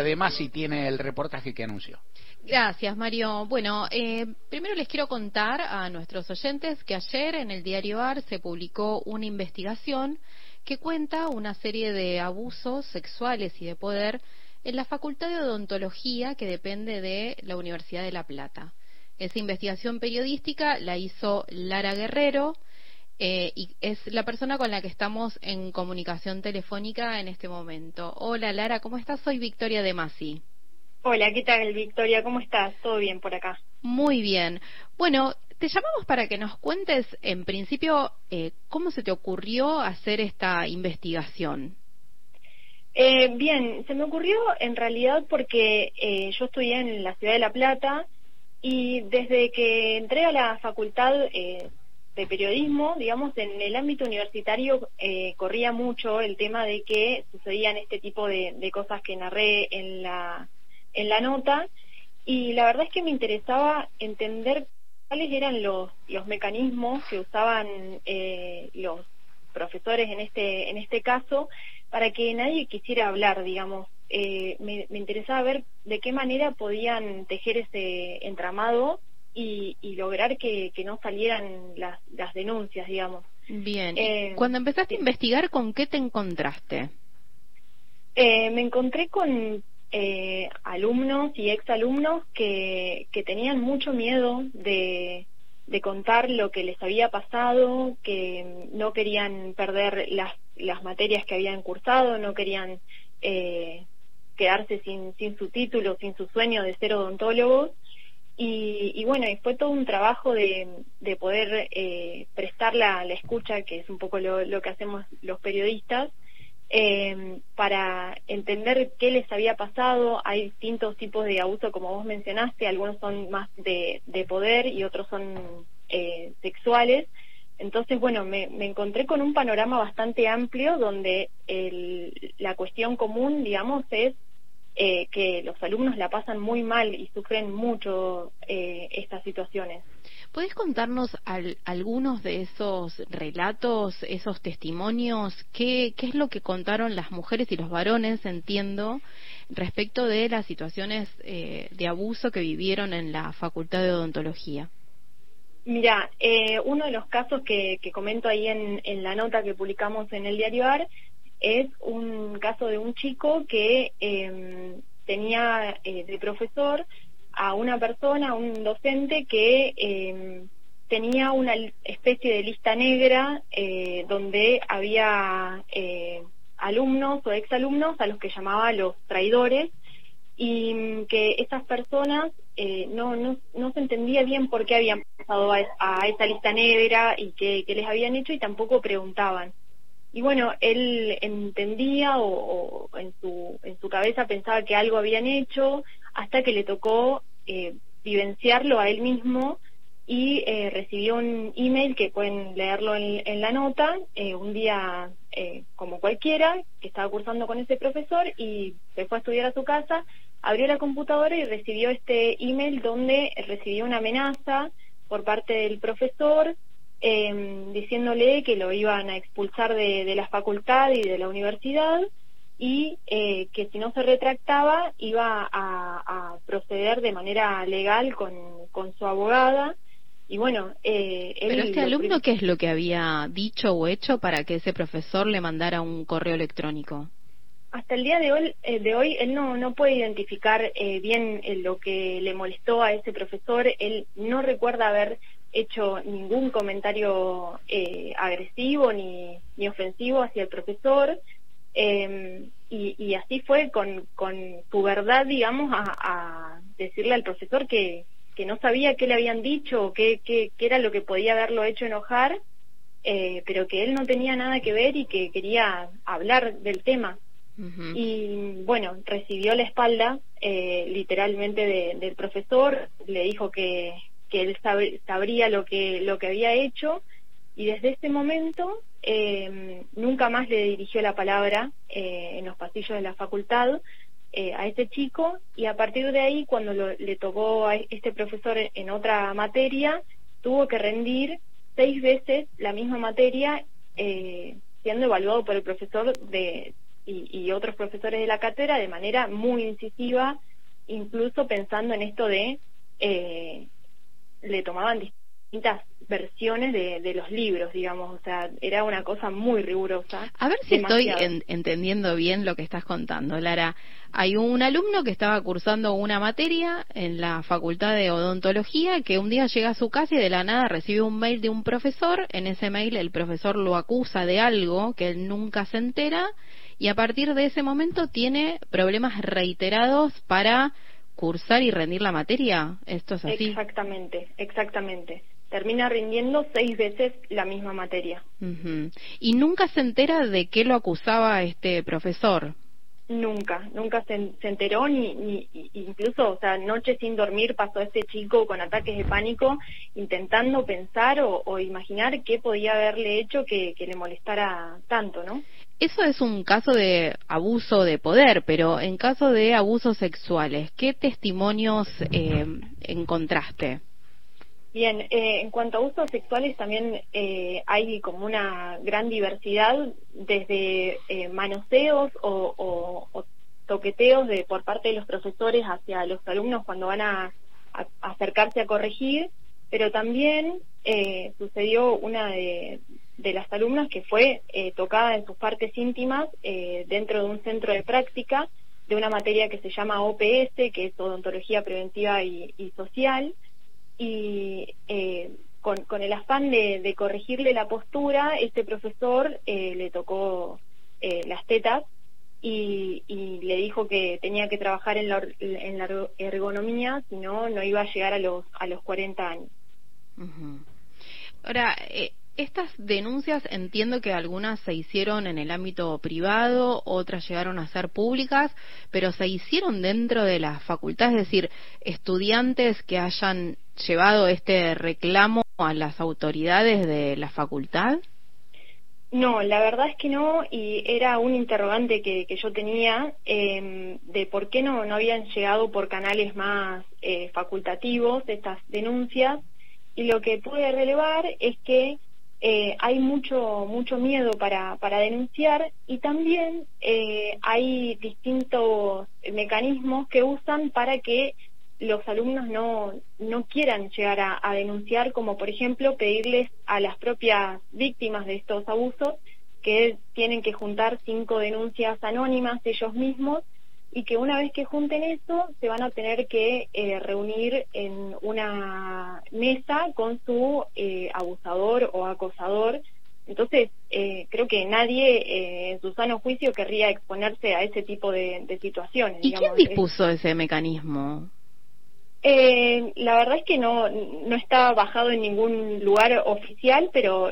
De Masi tiene el reportaje que anunció. Gracias, Mario. Bueno, eh, primero les quiero contar a nuestros oyentes que ayer en el diario AR se publicó una investigación que cuenta una serie de abusos sexuales y de poder en la Facultad de Odontología que depende de la Universidad de La Plata. Esa investigación periodística la hizo Lara Guerrero eh, y es la persona con la que estamos en comunicación telefónica en este momento. Hola Lara, ¿cómo estás? Soy Victoria de Masi. Hola, ¿qué tal Victoria? ¿Cómo estás? ¿Todo bien por acá? Muy bien. Bueno, te llamamos para que nos cuentes, en principio, eh, cómo se te ocurrió hacer esta investigación. Eh, bien, se me ocurrió en realidad porque eh, yo estudié en la ciudad de La Plata y desde que entré a la facultad de periodismo, digamos, en el ámbito universitario corría mucho el tema de que sucedían este tipo de cosas que narré en la en la nota y la verdad es que me interesaba entender cuáles eran los, los mecanismos que usaban eh, los profesores en este, en este caso para que nadie quisiera hablar, digamos. Eh, me, interesaba ver de qué manera podían tejer ese entramado y, lograr que, no salieran las, las denuncias, digamos. Bien. Eh, Cuando empezaste a investigar, ¿con qué te encontraste? me encontré con eh, alumnos y exalumnos que, que tenían mucho miedo de, de contar lo que les había pasado, que no querían perder las, las materias que habían cursado, no querían eh, quedarse sin, sin su título, sin su sueño de ser odontólogos. Y, y bueno, y fue todo un trabajo de, de poder eh, prestar la, escucha, que es un poco lo, que hacemos los periodistas, eh, para entender qué les había pasado. Hay distintos tipos de abuso, como vos mencionaste, algunos son más de, poder y otros son eh, sexuales. Entonces, bueno, me, encontré con un panorama bastante amplio donde la cuestión común, digamos, es eh, que los alumnos la pasan muy mal y sufren mucho eh, estas situaciones. ¿Puedes contarnos algunos de esos relatos, esos testimonios? ¿Qué, ¿Qué es lo que contaron las mujeres y los varones, entiendo, respecto de las situaciones eh, de abuso que vivieron en la Facultad de Odontología? Mira, eh, uno de los casos que, comento ahí en, en, la nota que publicamos en el diario AR es un caso de un chico que em, tenía eh, de profesor a una persona, un docente que em, tenía una especie de lista negra eh, donde había eh, alumnos o exalumnos a los que llamaba los traidores y mm, que esas personas eh, no, no, no se entendía bien por qué habían pasado a, esa lista negra y qué, les habían hecho y tampoco preguntaban. Y bueno, él entendía o, en, su, en su cabeza pensaba que algo habían hecho hasta que le tocó eh, vivenciarlo a él mismo y eh, recibió un email que pueden leerlo en, la nota, eh, un día eh, como cualquiera, que estaba cursando con ese profesor y se fue a estudiar a su casa, abrió la computadora y recibió este email donde recibió una amenaza por parte del profesor em, diciéndole que lo iban a expulsar de, de la facultad y de la universidad y eh, que si no se retractaba iba a, proceder de manera legal con, con su abogada. Y bueno, eh, Pero este alumno, ¿qué es lo que había dicho o hecho para que ese profesor le mandara un correo electrónico? Hasta el día de hoy, eh, de hoy él no, no puede identificar eh, bien lo que le molestó a ese profesor. Él no recuerda haber hecho ningún comentario agresivo ni, ni ofensivo hacia el profesor. Eh, y, así fue con, con su verdad, digamos, a, decirle al profesor que, que no sabía qué le habían dicho o qué, qué, era lo que podía haberlo hecho enojar, eh, pero que él no tenía nada que ver y que quería hablar del tema. Y bueno, recibió la espalda eh, literalmente del profesor, le dijo que, que él sabría lo que, lo que había hecho y desde ese momento eh, nunca más le dirigió la palabra eh, en los pasillos de la facultad eh, a este chico y a partir de ahí cuando le tocó a este profesor en otra materia tuvo que rendir seis veces la misma materia eh, siendo evaluado por el profesor de, y, otros profesores de la cátedra de manera muy incisiva, incluso pensando en esto de le tomaban distintas versiones de, los libros, digamos, o sea, era una cosa muy rigurosa. A ver si estoy entendiendo bien lo que estás contando, Lara. Hay un alumno que estaba cursando una materia en la Facultad de Odontología que un día llega a su casa y de la nada recibe un mail de un profesor. En ese mail el profesor lo acusa de algo que él nunca se entera y a partir de ese momento tiene problemas reiterados para cursar y rendir la materia. ¿Esto es así? Exactamente, exactamente termina rindiendo seis veces la misma materia. ¿Y nunca se entera de qué lo acusaba este profesor? Nunca, nunca se, enteró, ni, ni, incluso, o sea, noche sin dormir pasó este chico con ataques de pánico, intentando pensar o, imaginar qué podía haberle hecho que, le molestara tanto, ¿no? Eso es un caso de abuso de poder, pero en caso de abusos sexuales, ¿qué testimonios eh, encontraste? Bien, eh, en cuanto a usos sexuales también eh, hay como una gran diversidad, desde eh, manoseos o, toqueteos de, por parte de los profesores hacia los alumnos cuando van a, acercarse a corregir, pero también sucedió una de, de, las alumnas que fue tocada en sus partes íntimas dentro de un centro de práctica de una materia que se llama OPS, que es Odontología Preventiva y Social, y eh, con, el afán de, corregirle la postura, este profesor eh, le tocó eh, las tetas y, le dijo que tenía que trabajar en la, en la ergonomía, si no, no iba a llegar a los, a los 40 años. Ahora, estas denuncias entiendo que algunas se hicieron en el ámbito privado, otras llegaron a ser públicas, pero se hicieron dentro de la facultad, es decir, estudiantes que hayan llevado este reclamo a las autoridades de la facultad. No, la verdad es que no, y era un interrogante que, yo tenía em, de por qué no, no habían llegado por canales más eh, facultativos estas denuncias, y lo que pude relevar es que eh, hay mucho, mucho miedo para, para denunciar y también eh, hay distintos mecanismos que usan para que los alumnos no, no quieran llegar a, denunciar, como por ejemplo pedirles a las propias víctimas de estos abusos que tienen que juntar cinco denuncias anónimas ellos mismos y que una vez que junten eso se van a tener que eh, reunir en una mesa con su eh, abusador o acosador. Entonces, eh, creo que nadie en su sano juicio querría exponerse a ese tipo de, situaciones. ¿Y quién dispuso ese mecanismo? la verdad es que no, no está bajado en ningún lugar oficial, pero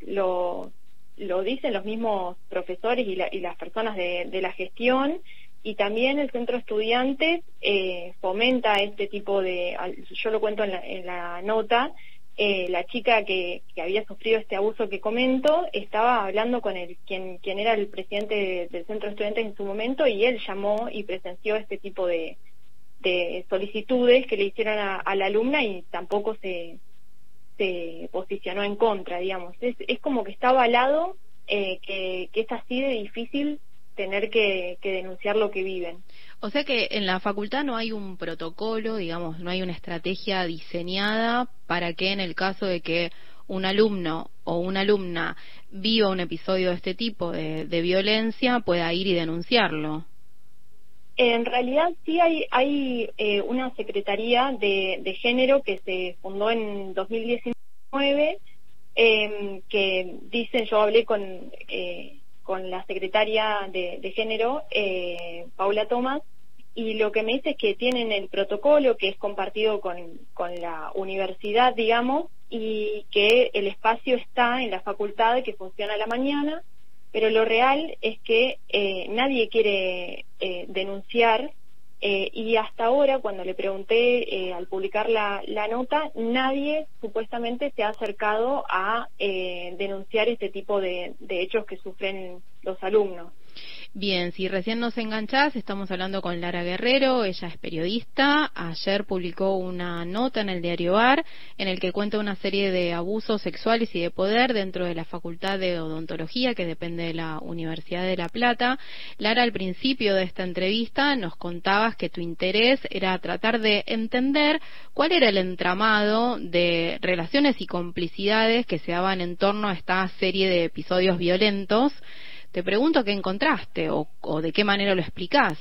lo, lo dicen los mismos profesores y, y las personas de, de la gestión y también el centro estudiantes eh, fomenta este tipo de, yo lo cuento en la, nota, eh, la chica que, había sufrido este abuso que comento estaba hablando con el quien, quien era el presidente del centro estudiantes en su momento y él llamó y presenció este tipo de, solicitudes que le hicieron a, la alumna y tampoco se, se posicionó en contra, digamos. Es, es como que está avalado eh, que, que es así de difícil tener que, denunciar lo que viven. O sea que en la facultad no hay un protocolo, digamos, no hay una estrategia diseñada para que en el caso de que un alumno o una alumna viva un episodio de este tipo de, violencia pueda ir y denunciarlo. En realidad sí hay, hay eh, una secretaría de, género que se fundó en 2019 eh, que dicen, yo hablé con eh, con la secretaria de, género, eh, Paula Tomás, y lo que me dice es que tienen el protocolo que es compartido con, la universidad, digamos, y que el espacio está en la facultad que funciona a la mañana, pero lo real es que eh, nadie quiere eh, denunciar eh, y hasta ahora, cuando le pregunté eh, al publicar la, nota, nadie supuestamente se ha acercado a eh, denunciar este tipo de, hechos que sufren los alumnos. Bien, si recién nos enganchás, estamos hablando con Lara Guerrero, ella es periodista. Ayer publicó una nota en el diario AR en el que cuenta una serie de abusos sexuales y de poder dentro de la Facultad de Odontología que depende de la Universidad de La Plata. Lara, al principio de esta entrevista nos contabas que tu interés era tratar de entender cuál era el entramado de relaciones y complicidades que se daban en torno a esta serie de episodios violentos te pregunto qué encontraste o, de qué manera lo explicás.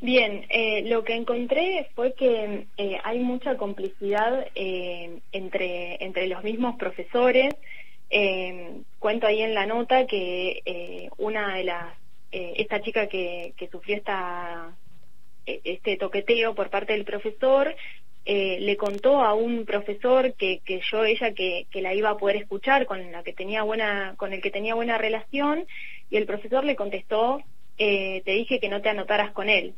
Bien, eh, lo que encontré fue que eh, hay mucha complicidad eh, entre, entre los mismos profesores. cuento ahí en la nota que una de las, esta chica que, que sufrió esta, este toqueteo por parte del profesor eh, le contó a un profesor que, que yo ella que, que, la iba a poder escuchar con la que tenía buena con el que tenía buena relación y el profesor le contestó eh, te dije que no te anotaras con él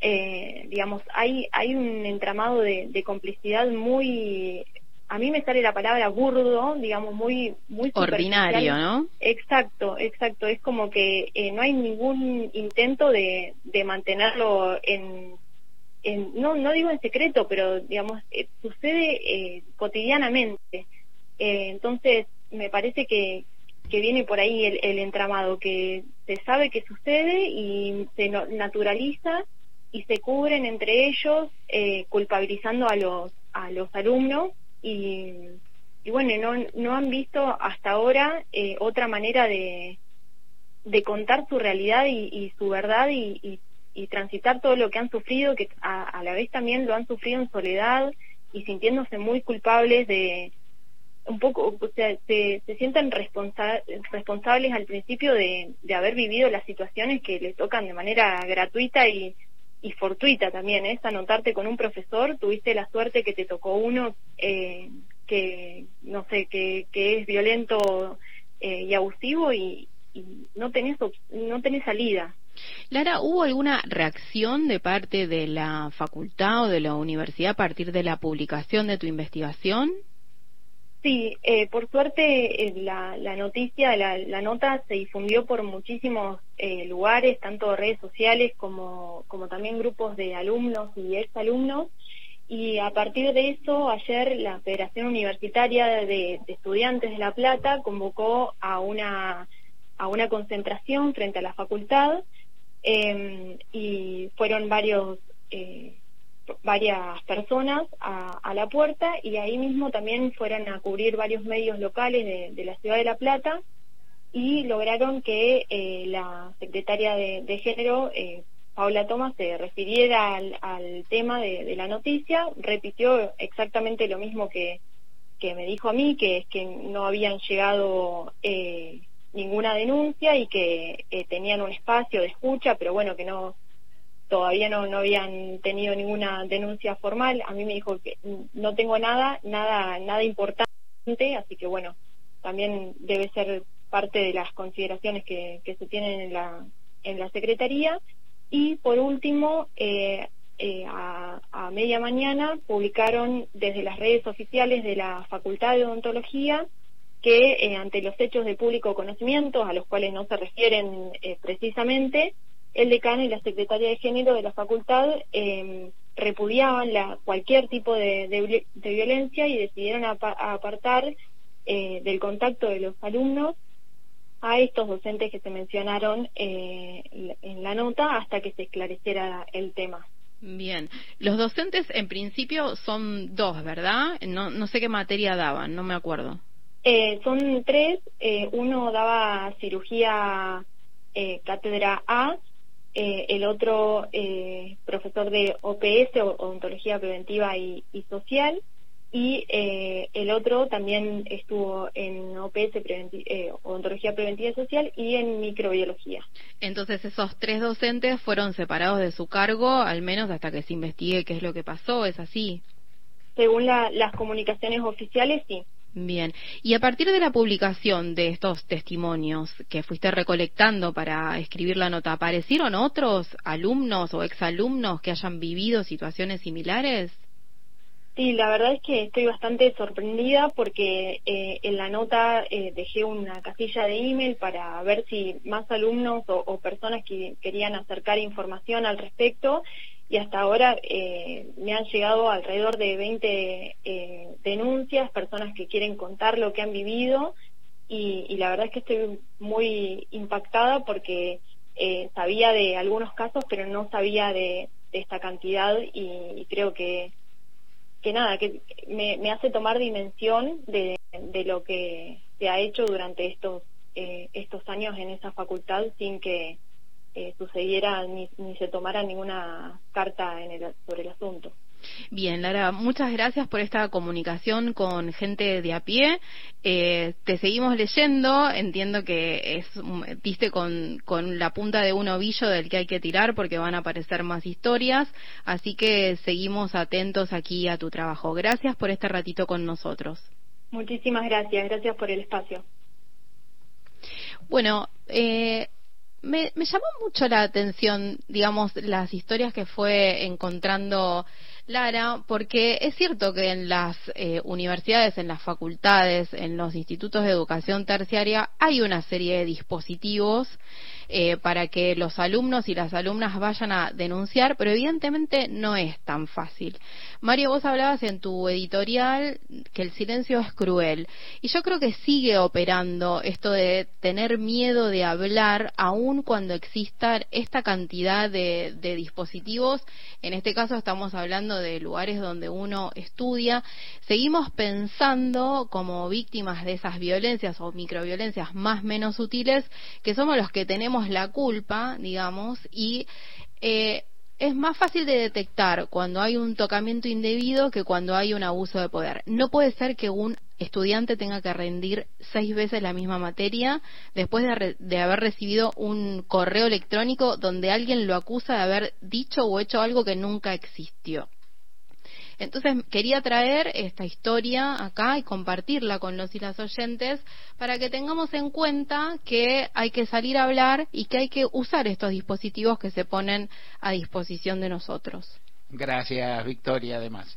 eh, digamos hay hay un entramado de, de, complicidad muy a mí me sale la palabra burdo digamos muy muy ordinario no exacto exacto es como que eh, no hay ningún intento de, de mantenerlo en no, no digo en secreto, pero digamos, eh, sucede eh, cotidianamente. Eh, entonces, me parece que, que viene por ahí el, entramado, que se sabe que sucede y se naturaliza y se cubren entre ellos culpabilizando a los, a los alumnos y, y bueno, no, no han visto hasta ahora otra manera de, de contar su realidad y, y su verdad y, y y transitar todo lo que han sufrido, que a, la vez también lo han sufrido en soledad y sintiéndose muy culpables de un poco, o sea, se, se sienten responsables al principio de, de haber vivido las situaciones que les tocan de manera gratuita y, fortuita también, es anotarte con un profesor, tuviste la suerte que te tocó uno eh, que, no sé, que, que es violento eh, y abusivo y, y no tenés, no tenés salida. Lara, ¿hubo alguna reacción de parte de la facultad o de la universidad a partir de la publicación de tu investigación? Sí, eh, por suerte eh, la, noticia, la, nota se difundió por muchísimos eh, lugares, tanto redes sociales como, como también grupos de alumnos y exalumnos. Y a partir de eso, ayer la Federación Universitaria de, de Estudiantes de La Plata convocó a una, a una concentración frente a la facultad Em, y fueron varios eh, varias personas a, la puerta y ahí mismo también fueron a cubrir varios medios locales de, la ciudad de La Plata y lograron que eh, la secretaria de, género, eh, Paula Tomás, se refiriera al, tema de, la noticia, repitió exactamente lo mismo que, que me dijo a mí, que es que no habían llegado eh, ninguna denuncia y que eh, tenían un espacio de escucha, pero bueno, que no todavía no, no habían tenido ninguna denuncia formal. A mí me dijo que no tengo nada, nada, nada importante, así que bueno, también debe ser parte de las consideraciones que, que se tienen en la, en la Secretaría. Y por último, eh, eh, a, a, media mañana publicaron desde las redes oficiales de la Facultad de Odontología que eh, ante los hechos de público conocimiento, a los cuales no se refieren eh, precisamente, el decano y la secretaria de género de la facultad em, repudiaban la, cualquier tipo de, violencia y decidieron apartar eh, del contacto de los alumnos a estos docentes que se mencionaron en la nota hasta que se esclareciera el tema. Bien, los docentes en principio son dos, ¿verdad? No, no sé qué materia daban, no me acuerdo. Eh, son tres. Eh, uno daba cirugía eh, cátedra A, el otro profesor de OPS, odontología preventiva y, social, y el otro también estuvo en OPS, odontología preventiva y social, y en microbiología. Entonces esos tres docentes fueron separados de su cargo, al menos hasta que se investigue qué es lo que pasó, ¿es así? Según las comunicaciones oficiales, sí. Bien, y a partir de la publicación de estos testimonios que fuiste recolectando para escribir la nota, ¿aparecieron otros alumnos o exalumnos que hayan vivido situaciones similares? Sí, la verdad es que estoy bastante sorprendida porque eh, en la nota eh, dejé una casilla de email para ver si más alumnos o, personas que querían acercar información al respecto y hasta ahora eh, me han llegado alrededor de 20 denuncias, personas que quieren contar lo que han vivido y, la verdad es que estoy muy impactada porque sabía de algunos casos pero no sabía de, esta cantidad y creo que que nada, que me, hace tomar dimensión de, lo que se ha hecho durante estos, eh, estos años en esa facultad sin que eh, sucediera ni, ni se tomara ninguna carta en el, sobre el asunto. Bien, Lara, muchas gracias por esta comunicación con gente de a pie. Eh, te seguimos leyendo. Entiendo que es, viste con, con la punta de un ovillo del que hay que tirar porque van a aparecer más historias. Así que seguimos atentos aquí a tu trabajo. Gracias por este ratito con nosotros. Muchísimas gracias. Gracias por el espacio. Bueno, eh, me, me, llamó mucho la atención, digamos, las historias que fue encontrando Lara, porque es cierto que en las eh, universidades, en las facultades, en los institutos de educación terciaria hay una serie de dispositivos eh, para que los alumnos y las alumnas vayan a denunciar, pero evidentemente no es tan fácil. Mario, vos hablabas en tu editorial que el silencio es cruel y yo creo que sigue operando esto de tener miedo de hablar aun cuando exista esta cantidad de, de dispositivos. En este caso estamos hablando de lugares donde uno estudia. Seguimos pensando como víctimas de esas violencias o microviolencias más menos sutiles que somos los que tenemos la culpa, digamos, y eh, es más fácil de detectar cuando hay un tocamiento indebido que cuando hay un abuso de poder. No puede ser que un estudiante tenga que rendir seis veces la misma materia después de, de, haber recibido un correo electrónico donde alguien lo acusa de haber dicho o hecho algo que nunca existió. Entonces quería traer esta historia acá y compartirla con los y las oyentes para que tengamos en cuenta que hay que salir a hablar y que hay que usar estos dispositivos que se ponen a disposición de nosotros. Gracias, Victoria, además.